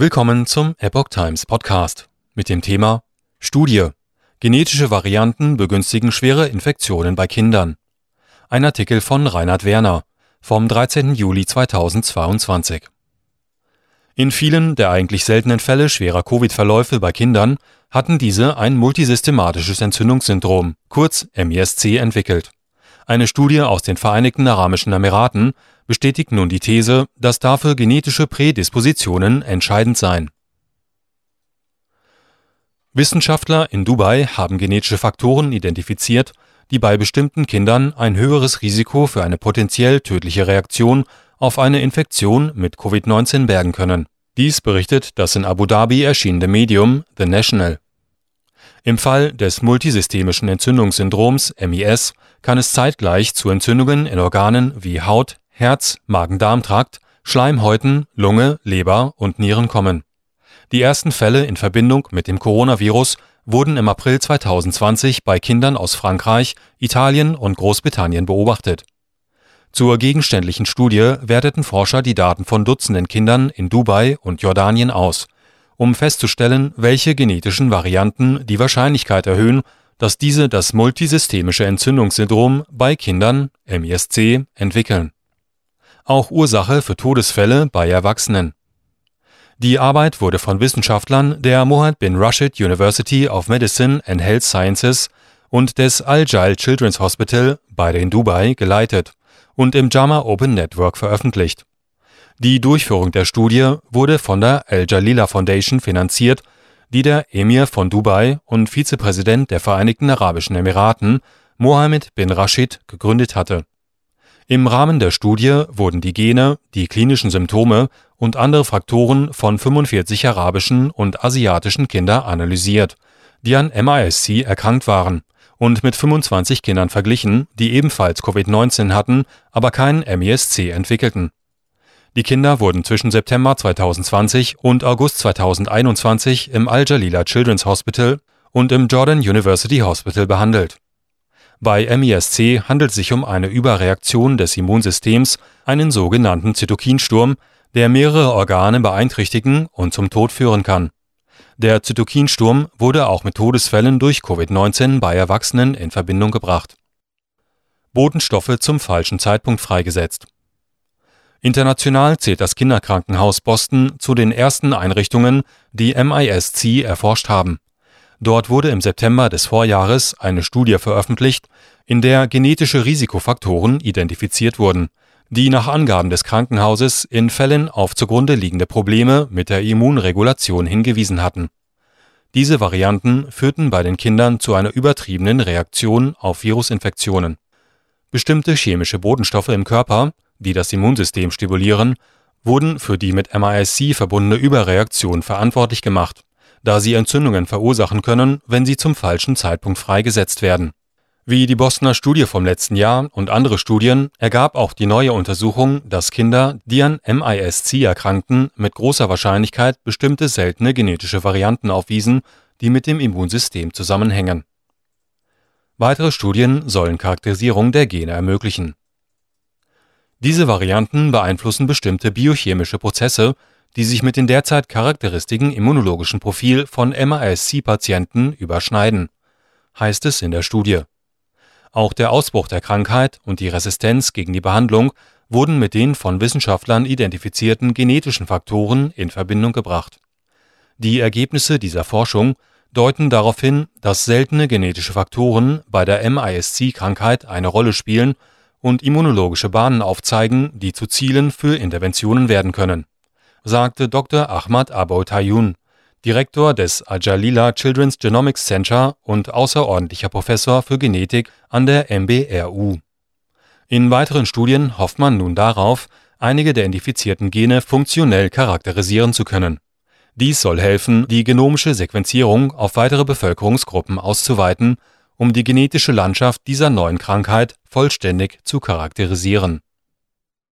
Willkommen zum Epoch Times Podcast mit dem Thema Studie. Genetische Varianten begünstigen schwere Infektionen bei Kindern. Ein Artikel von Reinhard Werner vom 13. Juli 2022. In vielen der eigentlich seltenen Fälle schwerer Covid-Verläufe bei Kindern hatten diese ein multisystematisches Entzündungssyndrom, kurz MISC, entwickelt. Eine Studie aus den Vereinigten Arabischen Emiraten bestätigt nun die These, dass dafür genetische Prädispositionen entscheidend seien. Wissenschaftler in Dubai haben genetische Faktoren identifiziert, die bei bestimmten Kindern ein höheres Risiko für eine potenziell tödliche Reaktion auf eine Infektion mit Covid-19 bergen können. Dies berichtet das in Abu Dhabi erschienene Medium The National. Im Fall des multisystemischen Entzündungssyndroms MIS kann es zeitgleich zu Entzündungen in Organen wie Haut, Herz, Magen-Darm-Trakt, Schleimhäuten, Lunge, Leber und Nieren kommen. Die ersten Fälle in Verbindung mit dem Coronavirus wurden im April 2020 bei Kindern aus Frankreich, Italien und Großbritannien beobachtet. Zur gegenständlichen Studie werteten Forscher die Daten von Dutzenden Kindern in Dubai und Jordanien aus, um festzustellen, welche genetischen Varianten die Wahrscheinlichkeit erhöhen, dass diese das multisystemische Entzündungssyndrom bei Kindern MISC entwickeln auch Ursache für Todesfälle bei Erwachsenen. Die Arbeit wurde von Wissenschaftlern der Mohammed bin Rashid University of Medicine and Health Sciences und des Al-Jail Children's Hospital, beide in Dubai, geleitet und im JAMA Open Network veröffentlicht. Die Durchführung der Studie wurde von der Al-Jalila Foundation finanziert, die der Emir von Dubai und Vizepräsident der Vereinigten Arabischen Emiraten, Mohammed bin Rashid, gegründet hatte im Rahmen der Studie wurden die Gene, die klinischen Symptome und andere Faktoren von 45 arabischen und asiatischen Kindern analysiert, die an MIS-C erkrankt waren, und mit 25 Kindern verglichen, die ebenfalls Covid-19 hatten, aber kein MIS-C entwickelten. Die Kinder wurden zwischen September 2020 und August 2021 im Al-Jalila Children's Hospital und im Jordan University Hospital behandelt bei MIS-C handelt es sich um eine Überreaktion des Immunsystems, einen sogenannten Zytokinsturm, der mehrere Organe beeinträchtigen und zum Tod führen kann. Der Zytokinsturm wurde auch mit Todesfällen durch Covid-19 bei Erwachsenen in Verbindung gebracht. Botenstoffe zum falschen Zeitpunkt freigesetzt. International zählt das Kinderkrankenhaus Boston zu den ersten Einrichtungen, die MIS-C erforscht haben Dort wurde im September des Vorjahres eine Studie veröffentlicht, in der genetische Risikofaktoren identifiziert wurden, die nach Angaben des Krankenhauses in Fällen auf zugrunde liegende Probleme mit der Immunregulation hingewiesen hatten. Diese Varianten führten bei den Kindern zu einer übertriebenen Reaktion auf Virusinfektionen. Bestimmte chemische Botenstoffe im Körper, die das Immunsystem stimulieren, wurden für die mit MIS-C verbundene Überreaktion verantwortlich gemacht da sie Entzündungen verursachen können, wenn sie zum falschen Zeitpunkt freigesetzt werden. Wie die Bostoner Studie vom letzten Jahr und andere Studien ergab auch die neue Untersuchung, dass Kinder, die an MIS-C erkrankten, mit großer Wahrscheinlichkeit bestimmte seltene genetische Varianten aufwiesen, die mit dem Immunsystem zusammenhängen. Weitere Studien sollen Charakterisierung der Gene ermöglichen. Diese Varianten beeinflussen bestimmte biochemische Prozesse, die sich mit dem derzeit charakteristischen immunologischen Profil von MASC-Patienten überschneiden, heißt es in der Studie. Auch der Ausbruch der Krankheit und die Resistenz gegen die Behandlung wurden mit den von Wissenschaftlern identifizierten genetischen Faktoren in Verbindung gebracht. Die Ergebnisse dieser Forschung deuten darauf hin, dass seltene genetische Faktoren bei der MISC-Krankheit eine Rolle spielen und immunologische Bahnen aufzeigen, die zu Zielen für Interventionen werden können sagte Dr. Ahmad Aboutayyoun, Direktor des Al-Jalila Children's Genomics Center und außerordentlicher Professor für Genetik an der MBRU. In weiteren Studien hofft man nun darauf, einige der identifizierten Gene funktionell charakterisieren zu können. Dies soll helfen, die genomische Sequenzierung auf weitere Bevölkerungsgruppen auszuweiten, um die genetische Landschaft dieser neuen Krankheit vollständig zu charakterisieren